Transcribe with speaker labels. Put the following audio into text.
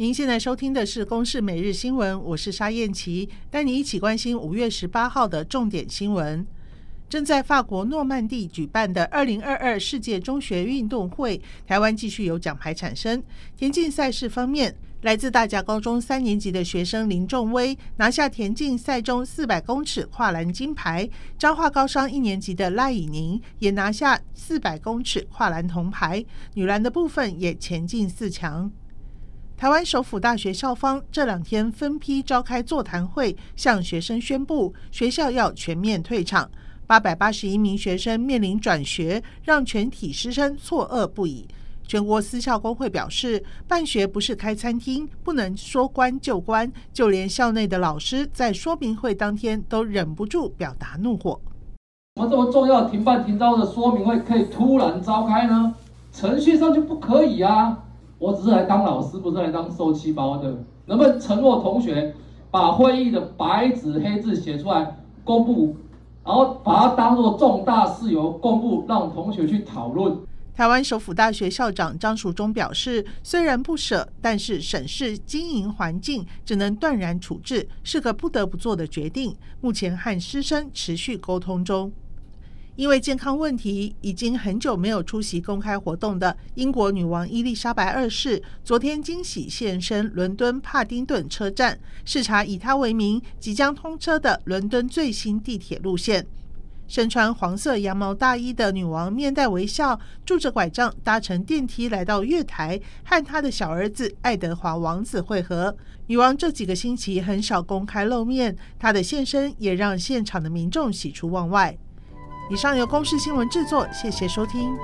Speaker 1: 您现在收听的是《公视每日新闻》，我是沙燕琪，带你一起关心五月十八号的重点新闻。正在法国诺曼底举办的二零二二世界中学运动会，台湾继续有奖牌产生。田径赛事方面，来自大甲高中三年级的学生林仲威拿下田径赛中四百公尺跨栏金牌，彰化高商一年级的赖以宁也拿下四百公尺跨栏铜牌，女篮的部分也前进四强。台湾首府大学校方这两天分批召开座谈会，向学生宣布学校要全面退场。八百八十一名学生面临转学，让全体师生错愕不已。全国私校工会表示，办学不是开餐厅，不能说关就关。就连校内的老师在说明会当天都忍不住表达怒火。
Speaker 2: 怎么这么重要停办停招的说明会可以突然召开呢？程序上就不可以啊！我只是来当老师，不是来当受气包的。能不能承诺同学把会议的白纸黑字写出来公布，然后把它当作重大事由公布，让同学去讨论？
Speaker 1: 台湾首府大学校长张淑忠表示，虽然不舍，但是审视经营环境，只能断然处置，是个不得不做的决定。目前和师生持续沟通中。因为健康问题，已经很久没有出席公开活动的英国女王伊丽莎白二世，昨天惊喜现身伦敦帕丁顿车站，视察以她为名即将通车的伦敦最新地铁路线。身穿黄色羊毛大衣的女王面带微笑，拄着拐杖搭乘电梯来到月台，和她的小儿子爱德华王子会合。女王这几个星期很少公开露面，她的现身也让现场的民众喜出望外。以上由公视新闻制作，谢谢收听。